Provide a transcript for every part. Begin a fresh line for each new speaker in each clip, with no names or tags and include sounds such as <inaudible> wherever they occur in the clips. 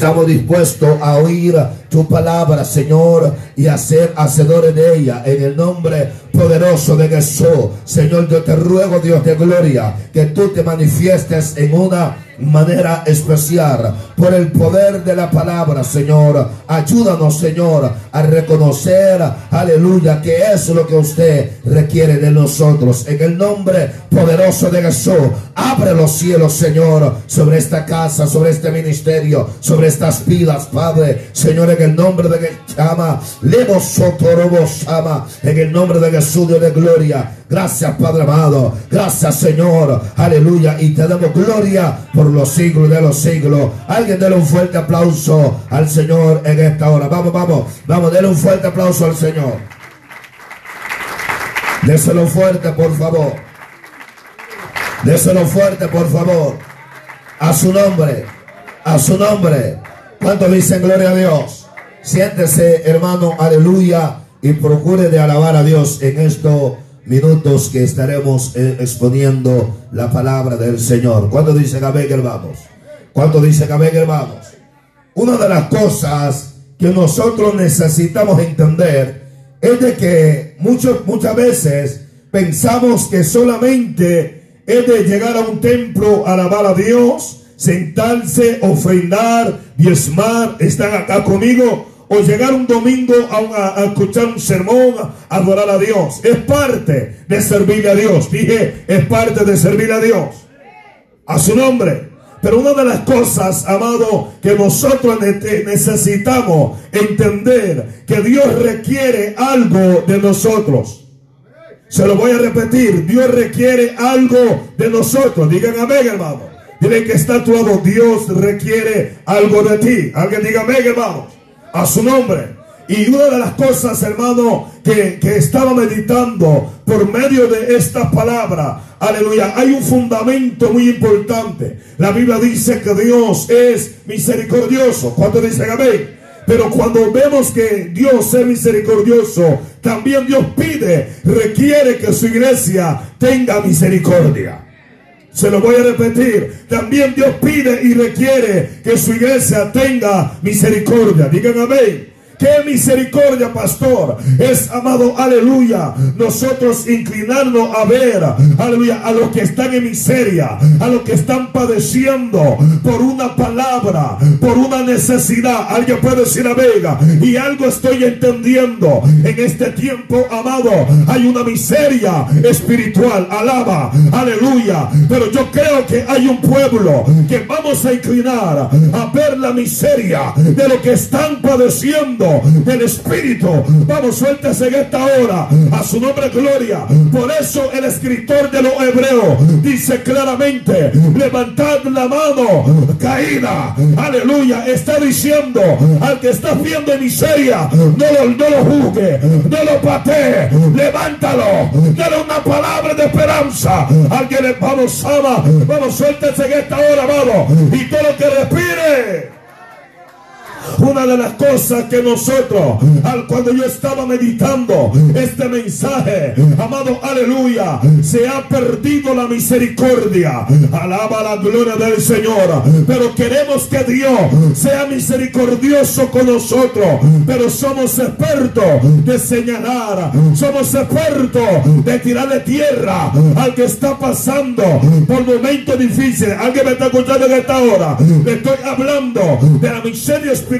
Estamos dispuestos a oír tu palabra, Señor, y a ser hacedores de ella. En el nombre poderoso de Jesús, Señor, yo te ruego, Dios de gloria, que tú te manifiestes en una manera especial por el poder de la palabra, Señor. Ayúdanos, Señor, a reconocer, aleluya, que es lo que usted requiere de nosotros. En el nombre poderoso de Jesús, abre los cielos, Señor, sobre esta casa, sobre este ministerio, sobre estas vidas, Padre. Señor, en el nombre de Jesús, Lemos ama, en el nombre de Jesús, Dios de gloria. Gracias, Padre amado. Gracias, Señor. Aleluya. Y te damos gloria por los siglos de los siglos. Alguien déle un fuerte aplauso al Señor en esta hora. Vamos, vamos, vamos, déle un fuerte aplauso al Señor. Déselo fuerte, por favor. Déselo fuerte, por favor. A su nombre. A su nombre. ¿Cuánto dicen gloria a Dios? Siéntese, hermano, aleluya. Y procure de alabar a Dios en estos minutos que estaremos eh, exponiendo la palabra del Señor. ¿Cuánto dicen amén, hermanos? ¿Cuánto dicen amén, hermanos? Una de las cosas que nosotros necesitamos entender es de que muchos, muchas veces pensamos que solamente es de llegar a un templo, alabar a Dios, sentarse, ofrendar, diezmar, están acá conmigo, o llegar un domingo a, escuchar un sermón, a adorar a Dios. Es parte de servir a Dios. Dije, es parte de servir a Dios. A su nombre. Pero una de las cosas, amado, que nosotros necesitamos entender, que Dios requiere algo de nosotros. Se lo voy a repetir, Dios requiere algo de nosotros. Digan amén, hermano. Dile que está a tu lado, Dios requiere algo de ti. Alguien diga amén, hermano a su nombre. Y una de las cosas, hermano, que, que, estaba meditando por medio de esta palabra, aleluya, hay un fundamento muy importante. La Biblia dice que Dios es misericordioso. ¿Cuánto dicen amén? Pero cuando vemos que Dios es misericordioso, también Dios pide, requiere que su iglesia tenga misericordia. Se lo voy a repetir. También Dios pide y requiere que su iglesia tenga misericordia. Digan amén. Qué misericordia, pastor. Es amado, aleluya. Nosotros inclinarnos a ver, aleluya, a los que están en miseria, a los que están padeciendo por una palabra, por una necesidad. Alguien puede decir a Vega. Y algo estoy entendiendo. En este tiempo, amado, hay una miseria espiritual. Alaba, aleluya. Pero yo creo que hay un pueblo que vamos a inclinar a ver la miseria de lo que están padeciendo del Espíritu. Vamos, suéltese en esta hora. A su nombre, gloria. Por eso el escritor de los hebreos dice claramente: levantad la mano caída. Aleluya. Está diciendo al que está viendo miseria: no lo, no lo juzgue, no lo patee, levántalo. Dale una palabra de esperanza. Alguien vamos, ama. Vamos, suéltese en esta hora, vamos. Y todo lo que respire. Una de las cosas que nosotros, al cuando yo estaba meditando este mensaje, amado, aleluya, se ha perdido la misericordia. Alaba la gloria del Señor. Pero queremos que Dios sea misericordioso con nosotros. Pero somos expertos de señalar, somos expertos de tirarle tierra al que está pasando por momentos difíciles. Alguien me está escuchando en esta hora. Le estoy hablando de la miseria espiritual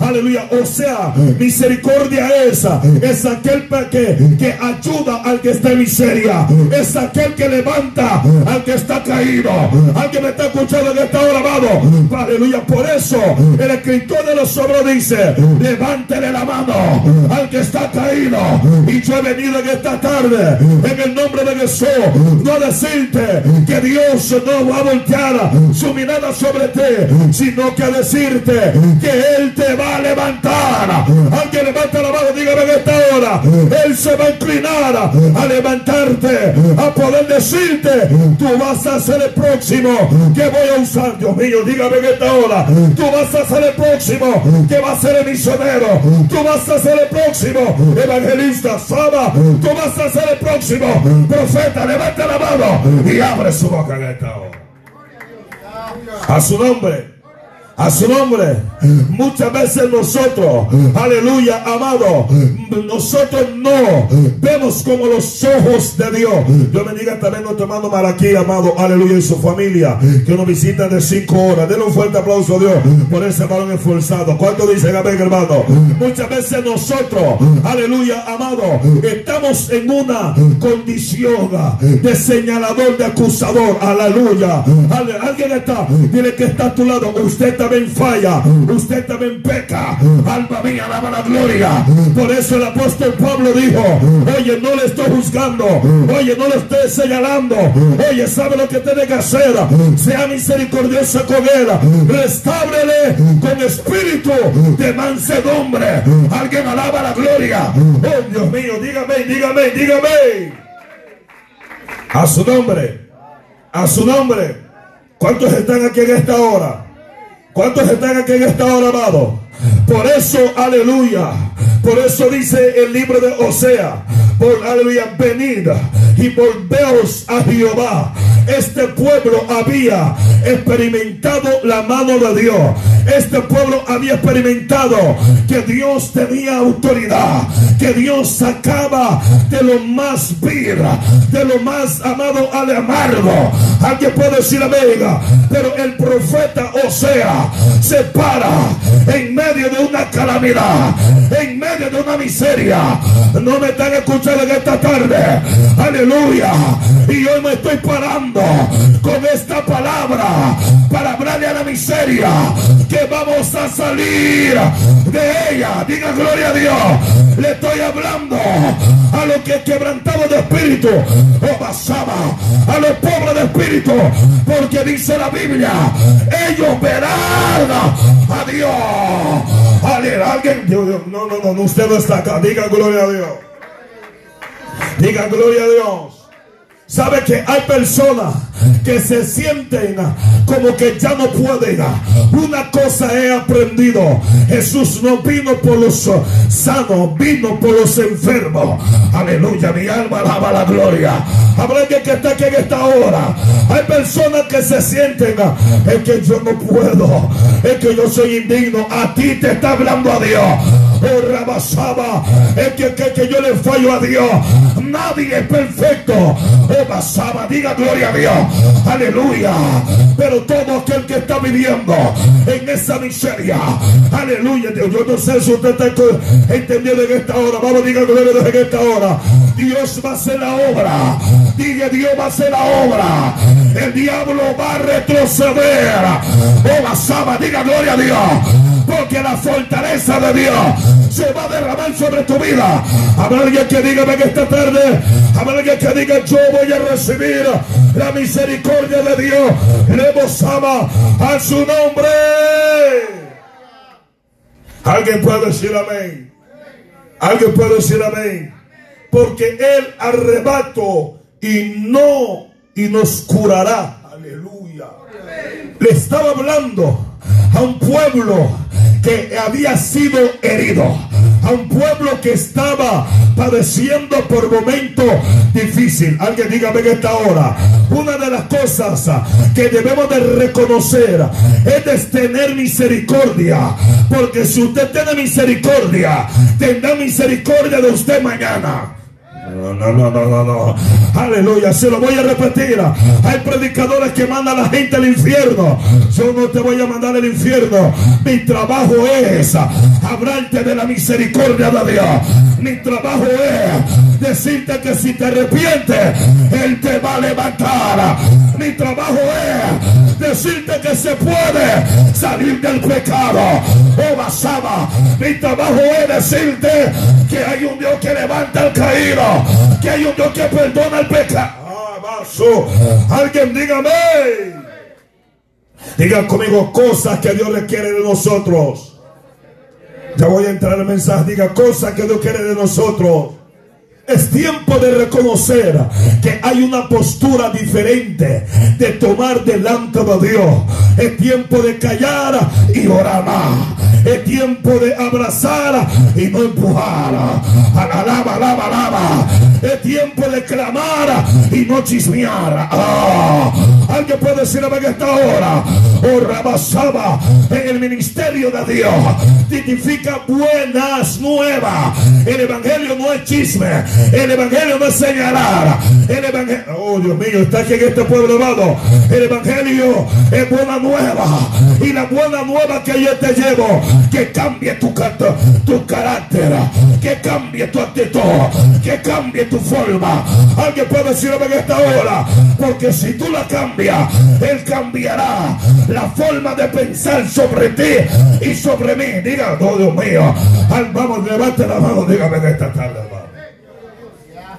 Aleluya. O sea, misericordia esa es aquel que, que ayuda al que está en miseria. Es aquel que levanta al que está caído. Alguien me está escuchando en esta hora, amado. Aleluya. Por eso el escritor de los sobros dice, levántele la mano al que está caído. Y yo he venido en esta tarde, en el nombre de Jesús, no decirte que Dios no va a voltear su mirada sobre ti, sino que decirte que Él te va a levantar. Alguien levanta la mano, dígame en esta hora. Él se va a inclinar a levantarte, a poder decirte, tú vas a ser el próximo que voy a usar. Dios mío, dígame en esta hora. Tú vas a ser el próximo que va a ser el misionero. Tú vas a ser el próximo evangelista. Sama, tú vas a ser el próximo profeta. Levanta la mano y abre su boca en esta hora. A su nombre. A su nombre. Muchas veces nosotros, aleluya, amado, nosotros no vemos como los ojos de Dios. Dios bendiga también a nuestro hermano Malaquí, amado, aleluya, y su familia, que nos visita de cinco horas. Denle un fuerte aplauso a Dios por ese varón esforzado. ¿Cuánto dicen amén, hermano? Muchas veces nosotros, aleluya, amado, estamos en una condición de señalador, de acusador, aleluya. Alguien está, dile que está a tu lado. Usted también falla, usted también peca. Alma mía, alaba la gloria. Por eso el apóstol Pablo dijo: Oye, no le estoy juzgando, oye, no le estoy señalando, oye, sabe lo que tiene que hacer. Sea misericordioso con él, restábrele con espíritu de mansedumbre. Alguien alaba la gloria. Oh Dios mío, dígame, dígame, dígame. A su nombre, a su nombre. ¿Cuántos están aquí en esta hora? ¿Cuántos están aquí en esta hora, amado? Por eso, aleluya. Por eso dice el libro de Osea. Por aleluya, venid y volveos a Jehová. Este pueblo había experimentado la mano de Dios. Este pueblo había experimentado que Dios tenía autoridad. Que Dios sacaba de lo más vil, de lo más amado al amargo. Alguien puede decir amén. Pero el profeta Osea se para en medio de una calamidad, en medio de una miseria. No me están escuchando en esta tarde. Aleluya. Y hoy me estoy parando con esta palabra para hablarle a la miseria que vamos a salir de ella. Diga gloria a Dios. Le estoy hablando a los que quebrantado de espíritu o pasaba a los pobres de espíritu porque dice la Biblia ellos verán a Dios alguien, no, no, no, usted no está acá. Diga gloria a Dios. Diga gloria a Dios. Sabe que hay personas que se sienten como que ya no pueden. Una cosa he aprendido. Jesús no vino por los sanos, vino por los enfermos. Aleluya, mi alma alaba la gloria. Habrá que está aquí en esta hora. Hay personas que se sienten, es que yo no puedo, es que yo soy indigno. A ti te está hablando a Dios. Rabasaba, es que, que, que yo le fallo a Dios. Nadie es perfecto. Oh, Basaba, diga gloria a Dios. Aleluya. Pero todo aquel que está viviendo en esa miseria, aleluya. Dios, yo no sé si usted está entendiendo en esta hora. Vamos, diga gloria a Dios en esta hora. Dios va a hacer la obra. Diga Dios va a hacer la obra. El diablo va a retroceder. Oh, Basaba, diga gloria a Dios. Porque la fortaleza de Dios se va a derramar sobre tu vida. Habrá alguien que diga en esta tarde. Habrá alguien que diga yo voy a recibir la misericordia de Dios. Le ama a su nombre. Alguien puede decir amén. Alguien puede decir amén. Porque Él arrebato y no y nos curará. Aleluya. Le estaba hablando a un pueblo que había sido herido, a un pueblo que estaba padeciendo por momentos difíciles. Alguien dígame en esta hora, una de las cosas que debemos de reconocer es tener misericordia, porque si usted tiene misericordia, tendrá misericordia de usted mañana. No, no, no, no, no, no. Aleluya, se lo voy a repetir. Hay predicadores que mandan a la gente al infierno. Yo no te voy a mandar al infierno. Mi trabajo es hablarte de la misericordia de Dios. Mi trabajo es decirte que si te arrepientes, Él te va a levantar. Mi trabajo es decirte que se puede salir del pecado. Oh, basaba. Mi trabajo es decirte que hay un Dios que levanta al caído que hay un Dios que perdona el pecado. Ah, Alguien dígame. Diga conmigo cosas que Dios requiere de nosotros. Ya voy a entrar el mensaje. Diga cosas que Dios quiere de nosotros. Es tiempo de reconocer que hay una postura diferente de tomar delante de Dios. Es tiempo de callar y orar más. Es tiempo de abrazar y no empujar. Alaba, alaba, alaba. Es tiempo de clamar y no chismear. Ah, alguien puede decir en esta hora. Oh, Rabasaba en el ministerio de Dios. Significa buenas nuevas. El evangelio no es chisme. El evangelio no es señalar. El evangelio. Oh, Dios mío, está aquí en este pueblo amado. El evangelio es buena nueva. Y la buena nueva que yo te llevo, que cambie tu, tu carácter, que cambie tu actitud, que cambie tu forma. Alguien puede decirme en esta hora, porque si tú la cambias, Él cambiará la forma de pensar sobre ti y sobre mí. Diga, oh Dios mío, vamos, levante la mano, dígame en esta tarde, hermano.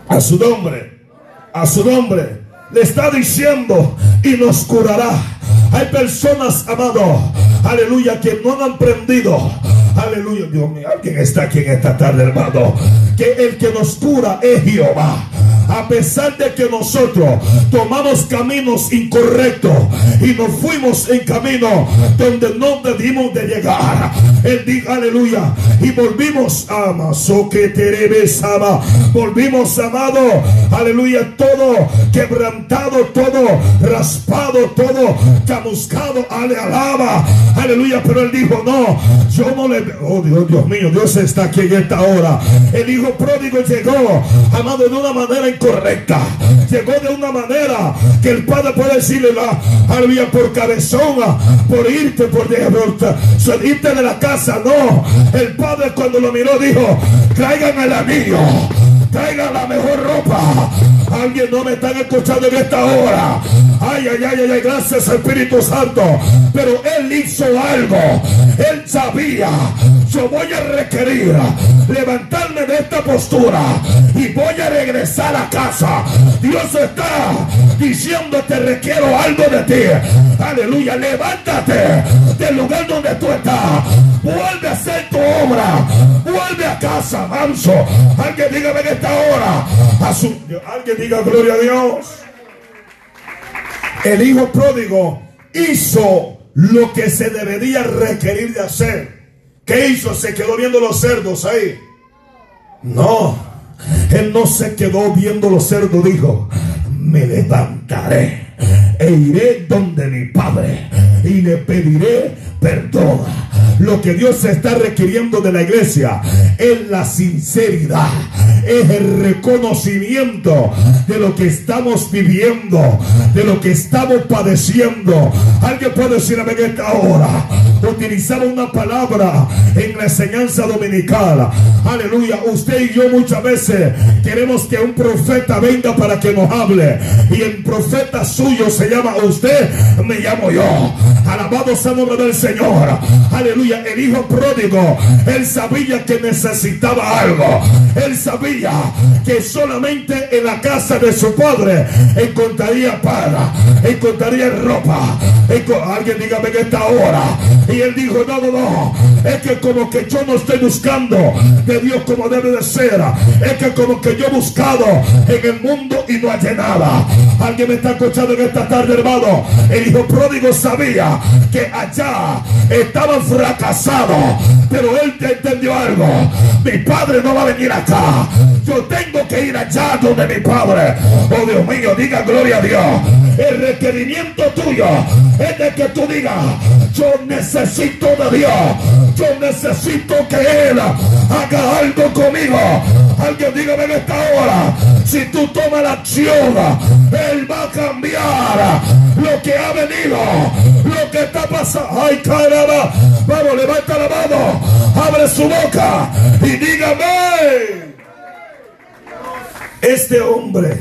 A su nombre, a su nombre, le está diciendo y nos curará. Hay personas, amado, aleluya, que no han aprendido Aleluya, Dios mío. Alguien está aquí en esta tarde, hermano. Que el que nos cura es Jehová a pesar de que nosotros tomamos caminos incorrectos y nos fuimos en camino donde no debimos de llegar. Él dijo aleluya y volvimos a que ama. Volvimos amado, aleluya, todo quebrantado, todo raspado, todo chamuscado, ale, alaba, aleluya. Pero él dijo, no, yo no le, oh Dios, Dios mío, Dios está aquí en esta hora. El hijo pródigo llegó, amado, de una manera correcta. Llegó de una manera que el padre puede decirle la aleluya por cabezón, por irte, por irte de la casa. No, el padre cuando lo miró dijo: traigan el anillo, traigan la mejor ropa. Alguien no me está escuchando en esta hora. Ay, ay, ay, ay, gracias Espíritu Santo. Pero él hizo algo. Él sabía. Yo voy a requerir levantarme de esta postura y voy a regresar a casa. Dios está diciendo te requiero algo de ti. Aleluya, levántate del lugar donde tú estás. Vuelve a hacer tu obra. Vuelve a casa, manso. Alguien dígame en esta hora. alguien diga gloria a Dios. El hijo pródigo hizo lo que se debería requerir de hacer. ¿Qué hizo? Se quedó viendo los cerdos ahí. No, él no se quedó viendo los cerdos, dijo, me levantaré e iré donde mi padre y le pediré perdón. Lo que Dios está requiriendo de la iglesia es la sinceridad, es el reconocimiento de lo que estamos viviendo, de lo que estamos padeciendo. Alguien puede decir a esta hora. Utilizaba una palabra en la enseñanza dominical. Aleluya. Usted y yo muchas veces queremos que un profeta venga para que nos hable. Y el profeta suyo se llama usted, me llamo yo. Alabado sea el nombre del Señor. Aleluya. El hijo pródigo, él sabía que necesitaba algo. Él sabía que solamente en la casa de su padre encontraría para, encontraría ropa. Alguien dígame en esta hora. Y él dijo, no, no, no. Es que como que yo no estoy buscando de Dios como debe de ser. Es que como que yo he buscado en el mundo y no hay nada. Alguien me está escuchando en esta tarde, hermano. El hijo pródigo sabía que allá estaban fracasados. Pero él entendió algo. Mi padre no va a venir acá. Yo tengo que ir allá donde mi padre. Oh Dios mío, diga gloria a Dios. El requerimiento tuyo es de que tú digas, yo necesito de Dios. Yo necesito que Él haga algo conmigo. Alguien dígame en esta hora, si tú tomas la acción, Él va a cambiar lo que ha venido, lo que está pasando. Ay, caramba. Vamos, levanta la mano, abre su boca y dígame. Este hombre,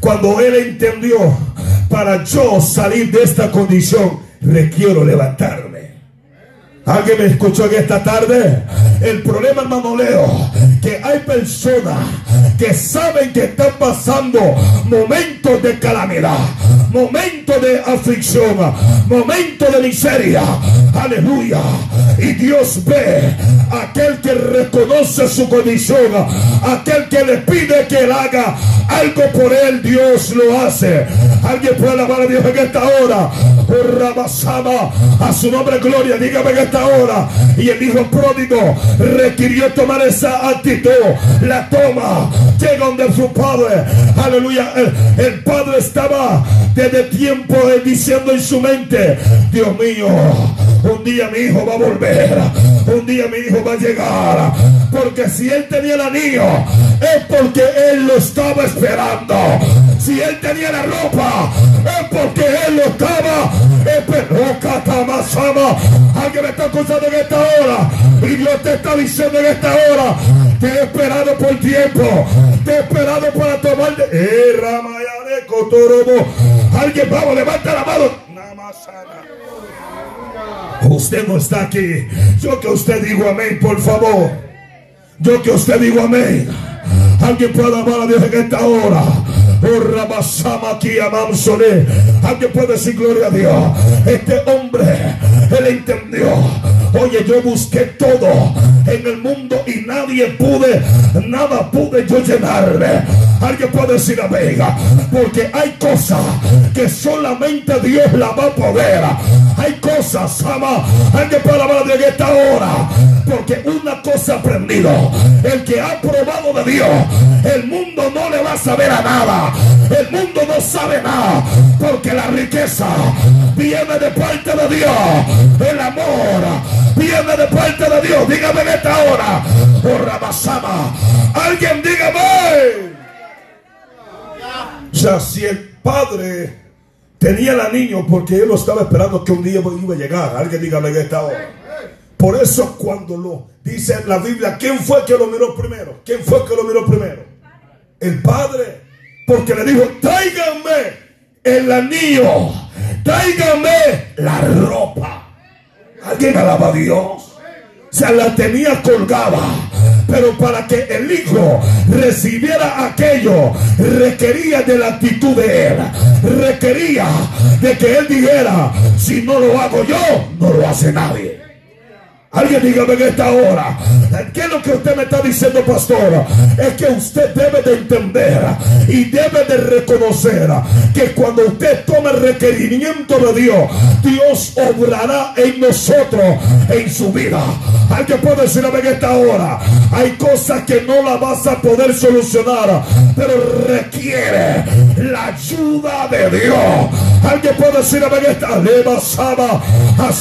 cuando él entendió, para yo salir de esta condición, requiero levantarme. ¿Alguien me escuchó en esta tarde? El problema, hermano Leo, que hay personas que saben que están pasando momentos de calamidad, momentos de aflicción, momentos de miseria. Aleluya. Y Dios ve aquel que reconoce su condición, aquel que le pide que él haga algo por él, Dios lo hace. Alguien puede alabar a Dios en esta hora. Oh, a su nombre gloria, dígame en esta hora. Y el hijo pródigo requirió tomar esa actitud. La toma, llega donde su padre. Aleluya. El, padre estaba desde tiempo diciendo en su mente: Dios mío, un día mi hijo va a volver. Un día mi hijo va a llegar. Porque si él tenía el anillo, es porque él lo estaba esperando. Si él tenía la ropa, es porque él lo estaba esperando. Alguien me está escuchando en esta hora. Y Dios te está diciendo en esta hora. Te he esperado por tiempo. Te he esperado para tomar de. Eh, Alguien, vamos, levanta la mano. Usted no está aquí. Yo que usted digo amén, por favor. Yo que usted digo amén. Alguien puede amar a Dios en esta hora. Alguien puede decir gloria a Dios. Este hombre, él entendió. Oye, yo busqué todo en el mundo y nadie pude, nada pude yo llenarme. Alguien puede decir amén. Porque hay cosas que solamente Dios la va a poder. Hay cosas, ama. Alguien puede hablar de esta hora. Porque una cosa aprendido. El que ha probado de Dios, el mundo no le va a saber a nada. El mundo no sabe nada. Porque la riqueza viene de parte de Dios. El amor viene de parte de Dios. Dígame en esta hora. Por Rabasama. Alguien dígame. Ya si el padre tenía el anillo porque él lo estaba esperando que un día iba a llegar. Alguien dígame en esta hora. Por eso cuando lo dice la Biblia, ¿quién fue que lo miró primero? ¿Quién fue que lo miró primero? El padre. Porque le dijo, tráiganme el anillo, tráiganme la ropa. ¿Alguien alaba a Dios? Se la tenía colgada. Pero para que el hijo recibiera aquello, requería de la actitud de él. Requería de que él dijera, si no lo hago yo, no lo hace nadie. Alguien dígame en esta hora. ¿Qué es lo que usted me está diciendo, pastor? Es que usted debe de entender y debe de reconocer que cuando usted tome el requerimiento de Dios, Dios obrará en nosotros, en su vida. Alguien puede decirme en esta hora. Hay cosas que no la vas a poder solucionar, pero requiere la ayuda de Dios. Alguien puede decirme en esta hora.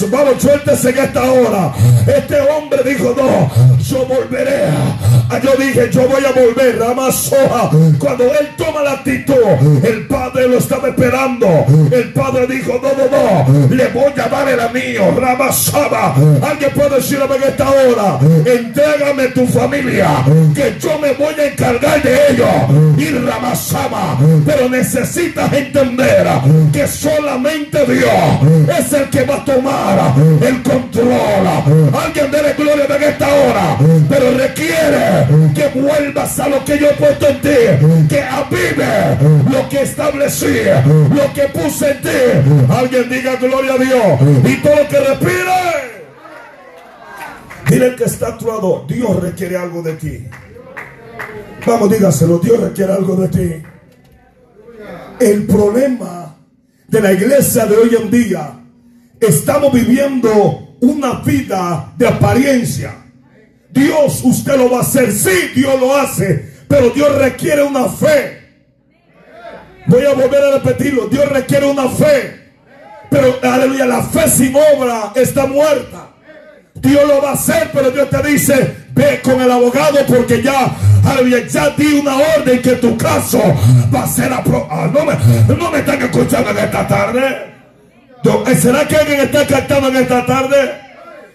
Vamos, suéltese en esta hora. Este hombre dijo, no, yo volveré. Ah, yo dije, yo voy a volver. Ramazoja. Cuando él toma la actitud, el padre lo estaba esperando. El padre dijo, no, no, no, le voy a dar el anillo. Ramasaba. Alguien puede decirme en esta hora, entrégame tu familia, que yo me voy a encargar de ellos. Y Ramasaba. Pero necesitas entender que solamente Dios es el que va a tomar el control. Alguien debe gloria en esta hora. Pero requiere que vuelvas a lo que yo he puesto en ti. Que avive lo que establecí. Lo que puse en ti. Alguien diga gloria a Dios. Y todo lo que respire. Dile que está actuado. Dios requiere algo de ti. Vamos, dígaselo. Dios requiere algo de ti. El problema de la iglesia de hoy en día. Estamos viviendo una vida de apariencia. Dios, usted lo va a hacer. Sí, Dios lo hace. Pero Dios requiere una fe. Voy a volver a repetirlo. Dios requiere una fe. Pero, aleluya, la fe sin obra está muerta. Dios lo va a hacer, pero Dios te dice, ve con el abogado porque ya, aleluya, ya di una orden que tu caso va a ser aprobado. Ah, no, me, no me están escuchando en esta tarde. ¿Será que alguien está cantando en esta tarde?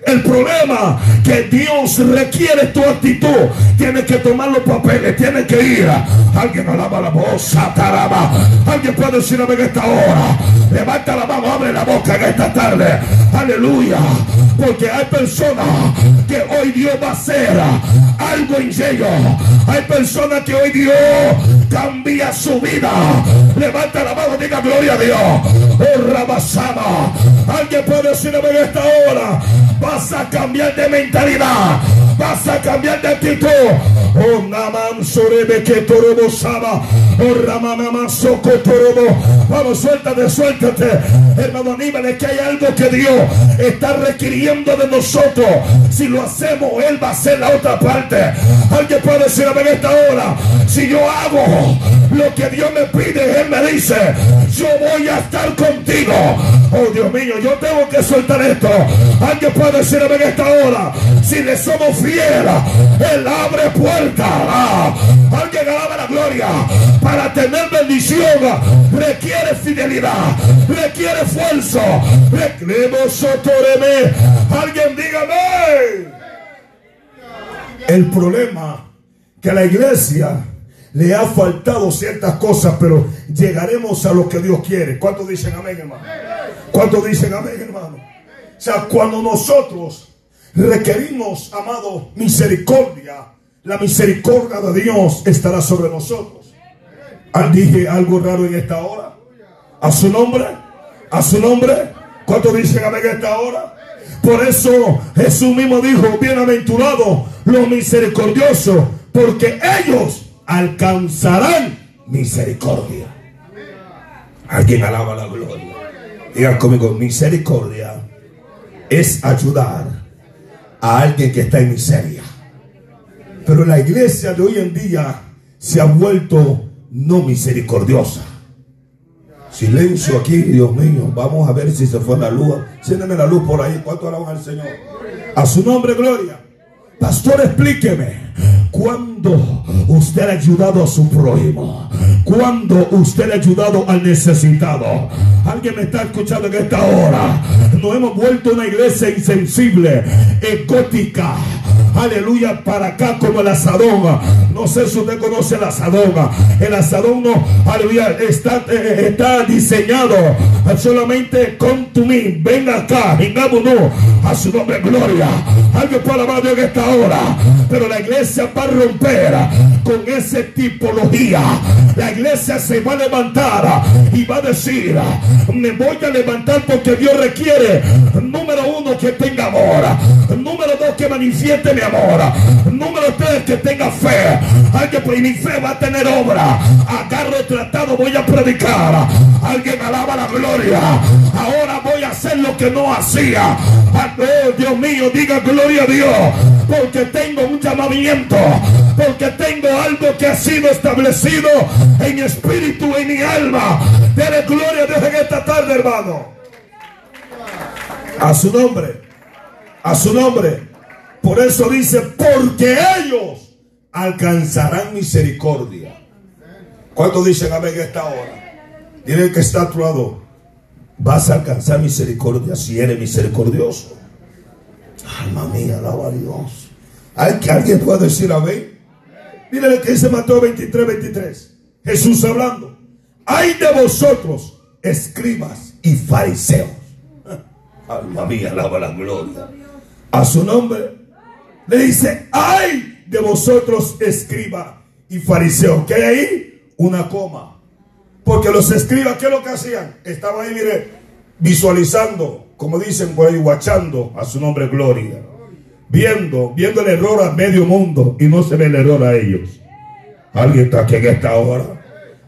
El problema que Dios requiere tu actitud. Tienes que tomar los papeles, tienes que ir. Alguien alaba la voz, taraba. Alguien puede decirme en esta hora. Levanta la mano, abre la boca en esta tarde. Aleluya. Porque hay personas que hoy Dios va a hacer algo en ellos. Hay personas que hoy Dios cambia su vida. Levanta la mano, diga gloria a Dios. Oh, Rabasama. Alguien puede decirme en esta hora Vas a cambiar de mentalidad. Vas a cambiar de actitud. Naman que Torobo. Vamos, suéltate, suéltate. Hermano, anímale que hay algo que Dios está requiriendo de nosotros. Si lo hacemos, Él va a hacer la otra parte. Alguien puede decir en esta hora. Si yo hago lo que Dios me pide, Él me dice, yo voy a estar contigo. Oh Dios mío, yo tengo que soltar esto. Alguien puede decir en esta hora, si le somos fieles, Él abre puertas. Ah, alguien alaba la gloria. Para tener bendición requiere fidelidad, requiere esfuerzo. Alguien dígame. El problema que la iglesia le ha faltado ciertas cosas, pero llegaremos a lo que Dios quiere. ¿Cuántos dicen amén, hermano? ¿Cuántos dicen amén, hermano? O sea, cuando nosotros requerimos, amado, misericordia, la misericordia de Dios estará sobre nosotros. Ah, dije algo raro en esta hora. A su nombre, a su nombre. ¿Cuántos dicen amén en esta hora? Por eso Jesús mismo dijo, bienaventurados los misericordiosos, porque ellos alcanzarán misericordia. Alguien alaba la gloria. Diga conmigo, misericordia es ayudar a alguien que está en miseria. Pero la iglesia de hoy en día se ha vuelto no misericordiosa. Silencio aquí, Dios mío. Vamos a ver si se fue la luz. Siéndeme la luz por ahí. ¿Cuánto alaban al Señor? A su nombre, gloria. Pastor, explíqueme. ¿Cuándo usted ha ayudado a su prójimo? ¿Cuándo usted ha ayudado al necesitado? Alguien me está escuchando en esta hora. Nos hemos vuelto una iglesia insensible, egótica. Aleluya, para acá como el asadón. No sé si usted conoce el asadón. El asadón no, aleluya, está, eh, está diseñado solamente con tu mí. Venga acá, no a su nombre, gloria. Alguien puede alabar en esta hora. Pero la iglesia va a romper con esa tipología. La iglesia se va a levantar y va a decir, me voy a levantar porque Dios requiere, número uno, que tenga amor. Número dos, que manifieste mi amor. Número tres, que tenga fe. Alguien, pues mi fe va a tener obra. Agarro el tratado, voy a predicar. Alguien alaba la gloria. Ahora voy a hacer lo que no hacía. Oh, Dios mío, diga gloria a Dios. Porque tengo un llamamiento. Porque tengo algo que ha sido establecido en espíritu, en mi alma. Dele gloria a Dios en esta tarde, hermano. A su nombre. A su nombre. Por eso dice, porque ellos alcanzarán misericordia. ¿Cuántos dicen amén en esta hora? Dile que está a. Vas a alcanzar misericordia si eres misericordioso. Alma mía, alaba a Dios. ¿Hay que alguien pueda decir amén? Mire que dice Mateo 23, 23. Jesús hablando. Hay de vosotros, escribas y fariseos. <laughs> Alma mía, alaba la gloria. A su nombre le dice, ay de vosotros, escriba y fariseo. ¿Qué hay ahí? Una coma. Porque los escribas, ¿qué es lo que hacían? Estaban ahí, mire, visualizando, como dicen guachando a su nombre gloria. Viendo, viendo el error a medio mundo y no se ve el error a ellos. Alguien está aquí en esta hora.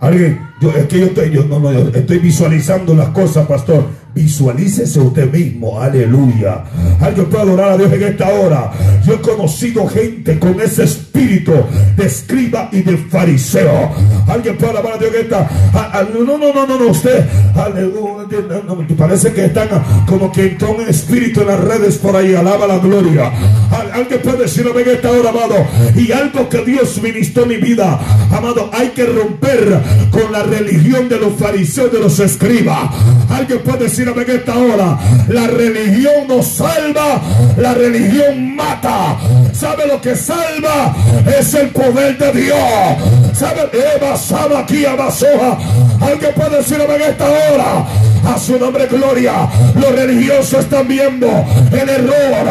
Alguien, yo, es que yo estoy, yo, no, no, estoy visualizando las cosas, pastor. Visualícese usted mismo, aleluya. Alguien puede adorar a Dios en esta hora. Yo he conocido gente con ese espíritu de escriba y de fariseo. Alguien puede alabar a Dios en esta. No, no, no, no, no, usted. parece que están como que entró un espíritu en las redes por ahí. Alaba la gloria. Alguien puede decirlo en esta hora, amado. Y algo que Dios ministró en mi vida, amado, hay que romper con la religión de los fariseos, de los escribas. Alguien puede decir en esta hora, la religión no salva, la religión mata. ¿Sabe lo que salva? Es el poder de Dios. ¿Sabe? Eva, Sama, aquí, Abasoja. Alguien puede decirme en esta hora, a su nombre gloria. Los religiosos están viendo el error.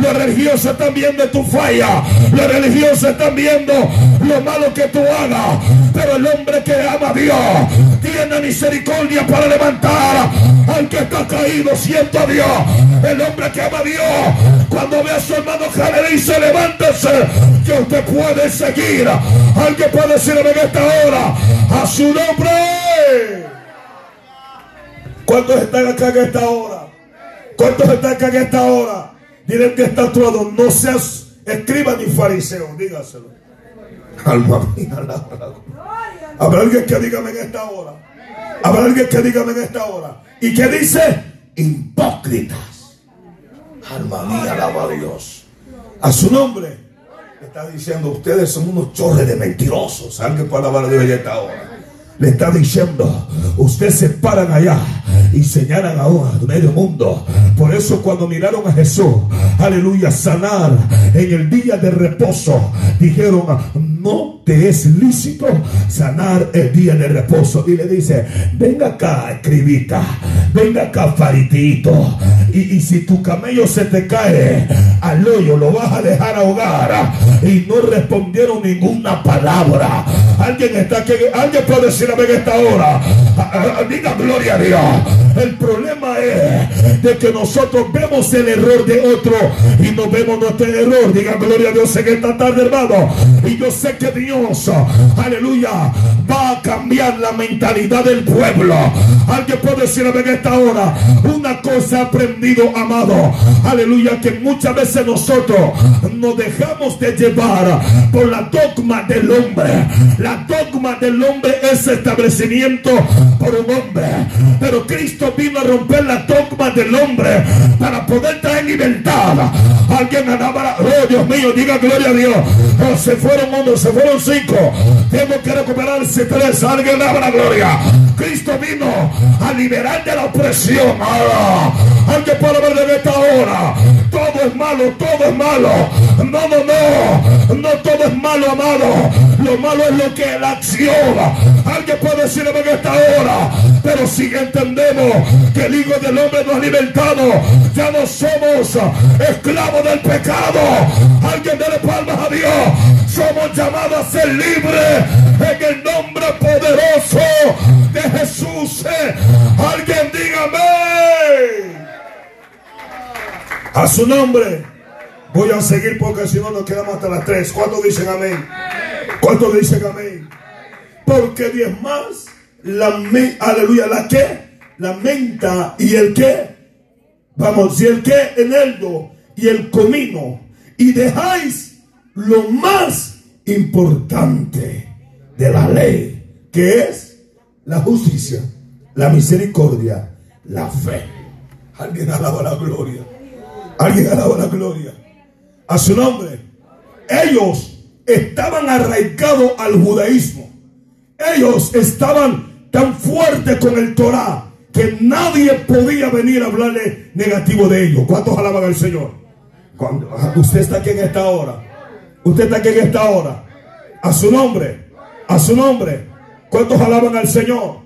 Los religiosos están viendo tu falla. Los religiosos están viendo lo malo que tú hagas. Pero el hombre que ama a Dios tiene misericordia para levantar al que está caído. Siento a Dios. El hombre que ama a Dios, cuando ve a su hermano que le dice, levántese, que usted puede seguir. Alguien puede decirme en esta hora, a su nombre. ¿Cuántos están acá en esta hora? ¿Cuántos están acá en esta hora? Dile que está actuado, no seas escriba ni fariseo, dígaselo. Alma mía, Habrá alguien que dígame en esta hora. Habrá alguien que dígame en esta hora. ¿Y que dice? Hipócritas. Alma mía, alaba a Dios. A su nombre. Está diciendo, ustedes son unos chorres de mentirosos. Alguien puede alabar a Dios en esta hora le está diciendo, ustedes se paran allá y señalan ahora medio mundo. Por eso cuando miraron a Jesús, aleluya, sanar en el día de reposo, dijeron, no te es lícito sanar el día de reposo. Y le dice, venga acá, escribita, venga acá, faritito. Y, y si tu camello se te cae al hoyo, lo vas a dejar ahogar. Y no respondieron ninguna palabra. Alguien está aquí, alguien puede decir en esta hora. Diga gloria a Dios. El problema es de que nosotros vemos el error de otro y no vemos nuestro error. Diga gloria a Dios en esta tarde, hermano. Y yo sé que Dios, aleluya, va a cambiar la mentalidad del pueblo. Alguien puede decir en esta hora una cosa aprendido, amado. Aleluya, que muchas veces nosotros nos dejamos de llevar por la dogma del hombre. La dogma del hombre es establecimiento por un hombre. Pero Cristo vino a romper la dogma del hombre para poder traer libertad. Alguien alaba, oh Dios mío, diga gloria a Dios. Oh, se fueron uno, se fueron cinco. Tengo que recuperarse tres. Alguien alaba la gloria. Cristo vino a liberar de la opresión. Ah, alguien puede ver en esta hora. Todo es malo, todo es malo. No, no, no. No todo es malo, amado. Lo malo es lo que la acción. Alguien puede decirme en esta hora. Pero si entendemos que el Hijo del Hombre nos ha libertado, ya no somos esclavos del pecado. Alguien dele palmas a Dios. Somos llamados a ser libres en el nombre poderoso de Jesús. Alguien dígame. A su nombre. Voy a seguir porque si no nos quedamos hasta las tres. ¿Cuántos dicen amén? ¿Cuántos dicen amén? Porque diez más, la aleluya, la que, la menta y el que, vamos, y el que, eneldo y el comino, y dejáis lo más importante de la ley, que es la justicia, la misericordia, la fe. Alguien alaba la gloria. Alguien alaba la gloria. A su nombre. Ellos estaban arraigados al judaísmo. Ellos estaban tan fuertes con el Torah que nadie podía venir a hablarle negativo de ellos. ¿Cuántos alaban al Señor? Cuando, usted está aquí en esta hora. Usted está aquí en esta hora. A su nombre. A su nombre. ¿Cuántos alaban al Señor?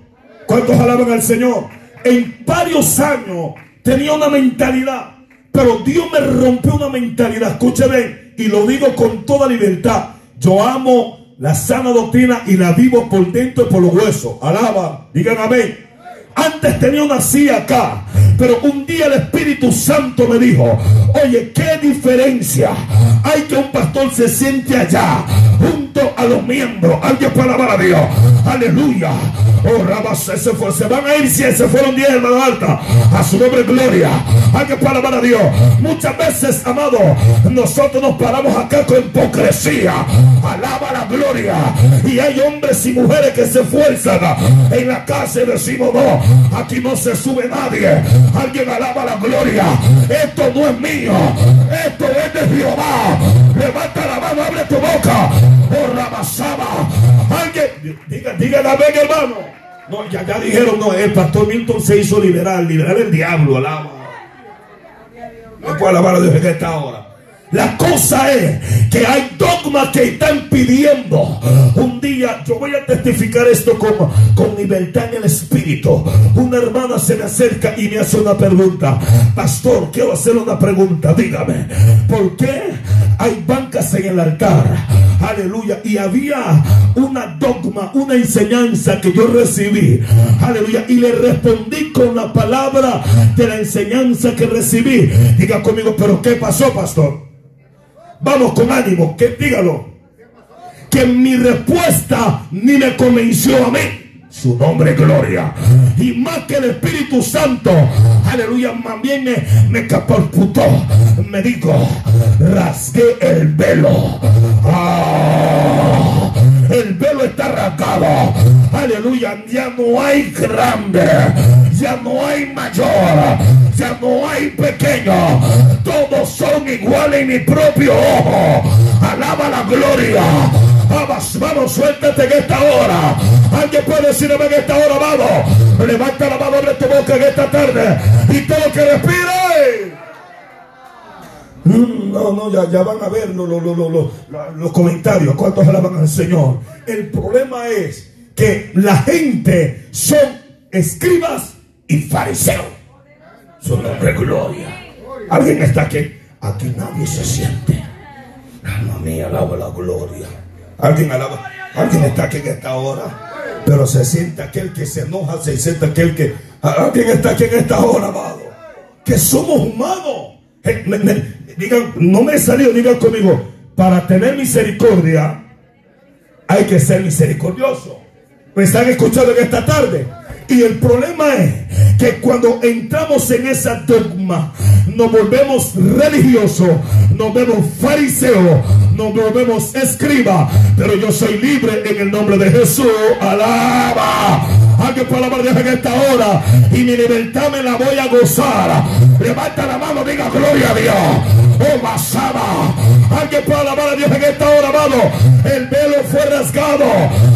¿Cuántos alaban al Señor? En varios años tenía una mentalidad. Pero Dios me rompió una mentalidad. Escúcheme. Y lo digo con toda libertad. Yo amo la sana doctrina y la vivo por dentro y por los huesos. Alaba, digan amén. Antes tenía una silla acá, pero un día el Espíritu Santo me dijo, oye, qué diferencia hay que un pastor se siente allá, junto a los miembros. Alguien puede alabar a Dios. Aleluya. Oh, Rabas, se, fue, se van a ir si se fueron diez hermano alta. A su nombre gloria. Alguien puede alabar a Dios. Muchas veces, amado, nosotros nos paramos acá con hipocresía. Alaba la gloria. Y hay hombres y mujeres que se esfuerzan en la casa y decimos, no, aquí no se sube nadie. Alguien alaba la gloria. Esto no es mío. Esto es de Jehová. Levanta la mano, abre tu boca. Oh, Rabasaba. Alguien, diga, diga amén, hermano. No, ya, ya dijeron, no, el pastor Milton se hizo liberal, liberal el diablo, alaba. No puedo alabar a Dios en esta hora. La cosa es que hay dogmas que están pidiendo. Un día yo voy a testificar esto con, con libertad en el espíritu. Una hermana se me acerca y me hace una pregunta. Pastor, quiero hacer una pregunta. Dígame, ¿por qué hay bancas en el altar? Aleluya. Y había una dogma, una enseñanza que yo recibí. Aleluya. Y le respondí con la palabra de la enseñanza que recibí. Diga conmigo, pero ¿qué pasó, pastor? Vamos con ánimo, que dígalo. Que mi respuesta ni me convenció a mí. Su nombre gloria. Y más que el Espíritu Santo, aleluya, también me, me catapultó. Me dijo, rasgué el velo. Ah, el velo está rasgado. Aleluya, ya no hay grande, ya no hay mayor, ya no hay pequeño. Todos son iguales en mi propio ojo. Alaba la gloria. Vamos, vamos, suéltate en esta hora. Alguien puede decirme en esta hora, vamos. Levanta la mano de tu boca en esta tarde. Y todo que respire. Mm, No, no, ya, ya van a ver lo- lo- lo- los comentarios. ¿Cuántos alaban al Señor? El problema es que la gente son escribas y fariseos. Su nombre gloria. ¿Alguien está aquí? Aquí nadie se siente. Alma mía, alaba la gloria. Alguien alaba. Alguien está aquí en esta hora. Pero se siente aquel que se enoja, se siente aquel que. Alguien está aquí en esta hora, amado. Que somos humanos. Eh, digan, no me he salido, digan conmigo. Para tener misericordia, hay que ser misericordioso. ¿Me están escuchando en esta tarde? Y el problema es que cuando entramos en esa dogma, nos volvemos religiosos, nos vemos fariseos, nos volvemos escriba. Pero yo soy libre en el nombre de Jesús. Alaba. Alguien puede alabar en esta hora. Y mi libertad me la voy a gozar. Levanta la mano, diga gloria a Dios. Oh. Alguien puede alabar a Dios en esta hora, amado. El velo fue rasgado.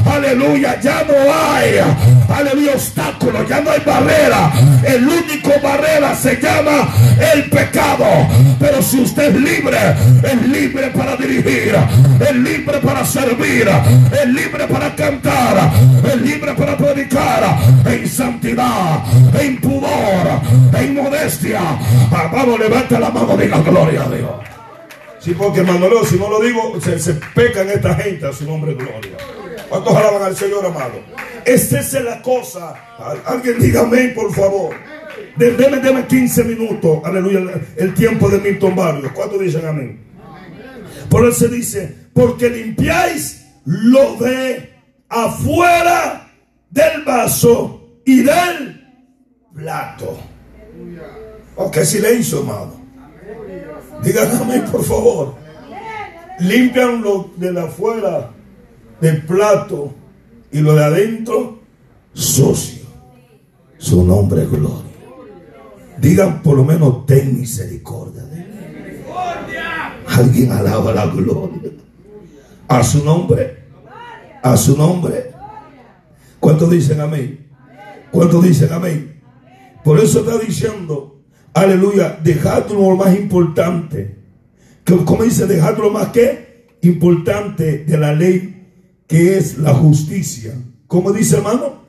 Aleluya. Ya no hay. Aleluya. Obstáculo. Ya no hay barrera. El único barrera se llama el pecado. Pero si usted es libre, es libre para dirigir. Es libre para servir. Es libre para cantar. Es libre para predicar. En santidad. En pudor. En modestia. Vamos, levanta la mano. Diga gloria Sí, porque Manolo, si no lo digo, se, se pecan esta gente a su nombre gloria. ¿Cuántos alaban al Señor, amado? Esa es la cosa. Al- Alguien diga amén, por favor. De- Deme, deme 15 minutos. Aleluya. El, tiempo de Milton Barrios. ¿Cuántos dicen amén? Por eso dice, porque limpiáis lo de afuera del vaso y del plato. Ok, silencio, amado. Digan por favor. Limpian lo de la afuera del plato y lo de adentro sucio. Su nombre es gloria. Digan por lo menos ten misericordia de mí. Alguien alaba la gloria. A su nombre. A su nombre. ¿Cuántos dicen amén? ¿Cuántos dicen amén? Por eso está diciendo, aleluya, dejad lo más importante. Que- ¿Cómo dice? Dejad lo más que importante de la ley, que es la justicia. ¿Cómo dice hermano?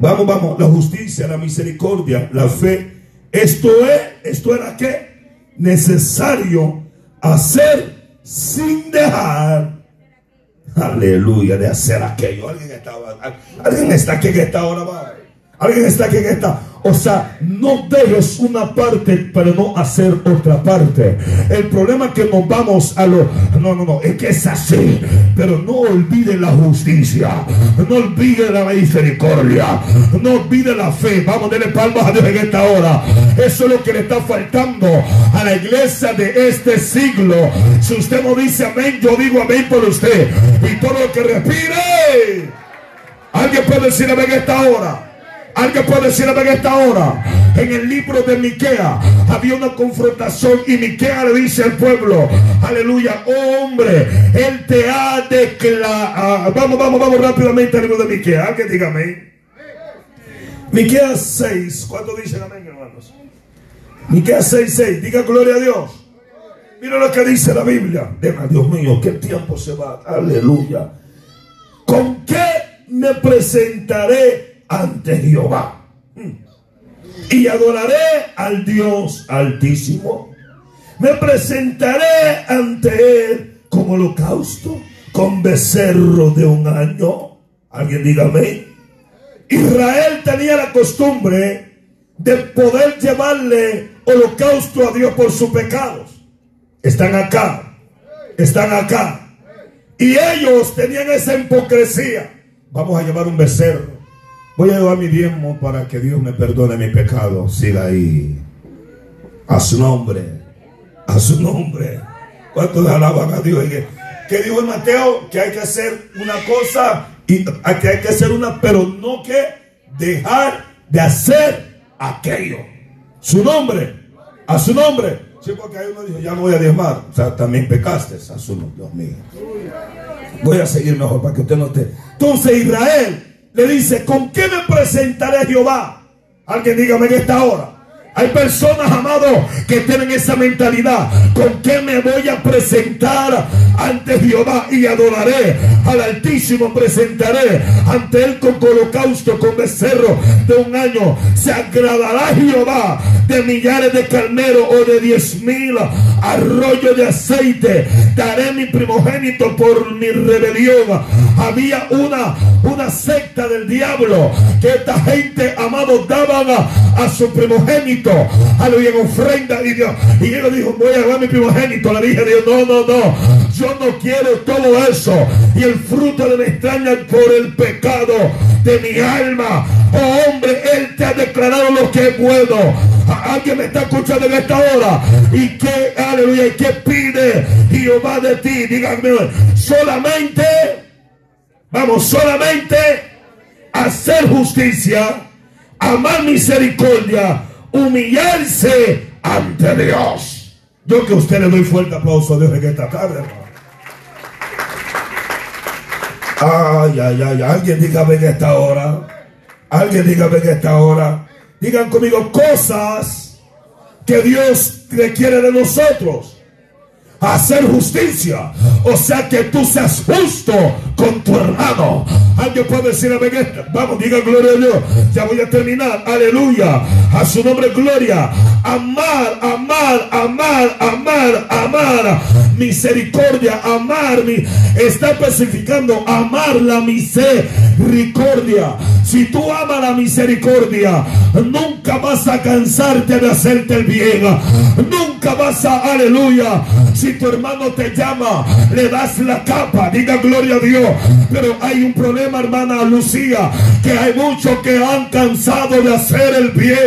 Vamos, vamos, la justicia, la misericordia, la fe. Esto es, esto era qué? Necesario hacer sin dejar. Aleluya, de hacer aquello. Alguien estaba, alguien está aquí en esta hora, va. Alguien está aquí en esta. O sea, no dejes una parte para no hacer otra parte. El problema es que nos vamos a lo. No, no, no, es que es así. Pero no olvide la justicia. No olvide la misericordia. No olvide la fe. Vamos a darle palmas a Dios en esta hora. Eso es lo que le está faltando a la iglesia de este siglo. Si usted no dice amén, yo digo amén por usted. Y todo lo que respire. Alguien puede decir amén en esta hora. Alguien puede decir en esta hora. En el libro de Miquea había una confrontación y Miquea le dice al pueblo, aleluya, hombre, él te ha declarado. Vamos, vamos, vamos rápidamente al libro de Miquea. Alguien diga amén. Miqueas 6. ¿Cuánto dicen amén, hermanos? Miqueas 6, 6. Diga gloria a Dios. Mira lo que dice la Biblia. Dios mío, qué tiempo se va. Aleluya. ¿Con qué me presentaré ante Jehová? Y adoraré al Dios altísimo. Me presentaré ante Él como holocausto, con becerro de un año. Alguien dígame. Israel tenía la costumbre de poder llevarle holocausto a Dios por sus pecados. Están acá, están acá. Y ellos tenían esa hipocresía. Vamos a llevar un becerro. Voy a llevar mi diezmo para que Dios me perdone mi pecado. Siga ahí. A su nombre. A su nombre. ¿Cuántos alaban a Dios? ¿Qué dijo el Mateo? Que hay que hacer una cosa y que hay que hacer una, pero no que dejar de hacer aquello. Su nombre. A su nombre. Sí, porque hay uno dijo, ya no voy a diezmar. O sea, también pecaste. A su nombre, Dios mío. Voy a seguir mejor para que usted no esté. Entonces Israel le dice, ¿con qué me presentaré Jehová? Alguien dígame en esta hora. Hay personas, amados, que tienen esa mentalidad. ¿Con qué me voy a presentar ante Jehová y adoraré al Altísimo? Presentaré ante Él con holocausto, con becerro de un año. Se agradará Jehová de millares de carneros o de diez mil arroyos de aceite. Daré mi primogénito por mi rebelión. Había una, una secta del diablo que esta gente, amados, daban a, a su primogénito aleluya, en ofrenda. Y, Dios, y él dijo, voy a dar mi primogénito. Le dije a Dios, no, no, no, yo no quiero todo eso. Y el fruto de mi extraña por el pecado de mi alma. Oh hombre, Él te ha declarado lo que es bueno. Alguien me está escuchando en esta hora. Y que, aleluya, y que pide Jehová de ti. Díganme, solamente, vamos, solamente hacer justicia, amar misericordia humillarse ante Dios. Yo que a usted le doy fuerte aplauso a Dios en esta tarde, Ay, ay, ay, alguien dígame en esta hora. Alguien dígame en esta hora. Digan conmigo cosas que Dios requiere de nosotros hacer justicia. O sea que tú seas justo con tu hermano. Alguien puede decir amén. Vamos, diga gloria a Dios. Ya voy a terminar. Aleluya. A su nombre, gloria. Amar, amar, amar, amar, amar. Misericordia, amar. Está especificando amar la misericordia. Si tú amas la misericordia, nunca vas a cansarte de hacerte el bien. Nunca vas a, aleluya. Tu hermano te llama, le das la capa, diga gloria a Dios. Pero hay un problema, hermana Lucía, que hay muchos que han cansado de hacer el bien.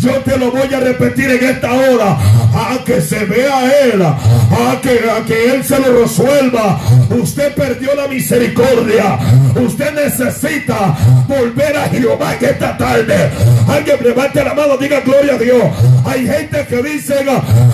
Yo te lo voy a repetir en esta hora. A que se vea él, a que, a que él se lo resuelva. Usted perdió la misericordia. Usted necesita volver a Jehová en esta tarde. Alguien levante la mano, diga gloria a Dios. Hay gente que dice,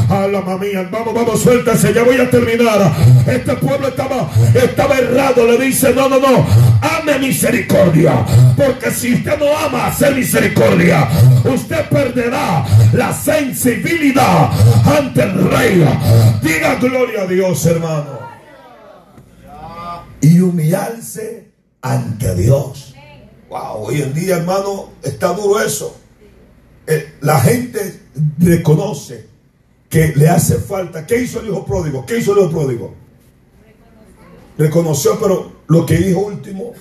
a la mamía, vamos, vamos, suéltase, ya voy a terminar. Este pueblo estaba, estaba errado. Le dice, no, no, no, ame misericordia. Porque si usted no ama hacer misericordia, usted perderá la sensibilidad ante el rey. Diga gloria a Dios, hermano. Y humillarse ante Dios. Wow, hoy en día, hermano, está duro eso. Eh, la gente reconoce que le hace falta. ¿Qué hizo el hijo pródigo? ¿Qué hizo el hijo pródigo? Reconoció, pero lo que dijo último,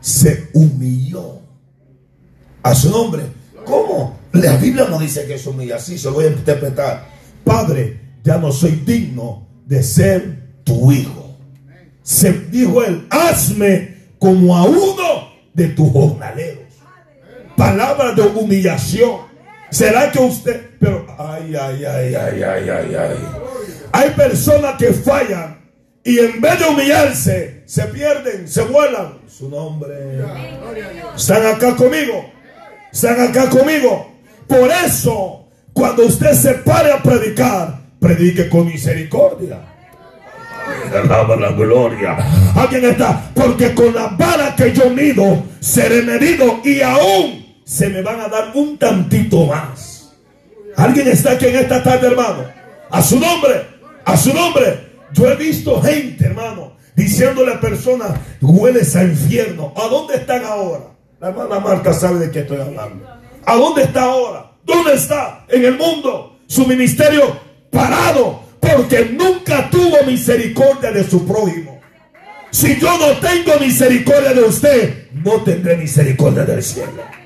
se humilló a su nombre. ¿Cómo? La Biblia no dice que se humilla así, se lo voy a interpretar. Padre, ya no soy digno de ser tu hijo. Se dijo él, hazme como a uno de tus jornaleros. Palabra de humillación. ¿Será que usted, pero, ay, ay, ay, ay, ay, ay, ay. Hay personas que fallan y en vez de humillarse, se pierden, se vuelan. Su nombre. Están acá conmigo. Están acá conmigo. Por eso, cuando usted se pare a predicar, predique con misericordia. Alaba la gloria. Alguien está, porque con la vara que yo mido, seré medido y aún se me van a dar un tantito más. Alguien está aquí en esta tarde, hermano. A su nombre. A su nombre. Yo he visto gente, hermano, diciéndole a personas, hueles a infierno. ¿A dónde están ahora? La hermana Marta sabe de qué estoy hablando. ¿A dónde está ahora? ¿Dónde está? En el mundo. Su ministerio parado. Porque nunca tuvo misericordia de su prójimo. Si yo no tengo misericordia de usted, no tendré misericordia del cielo.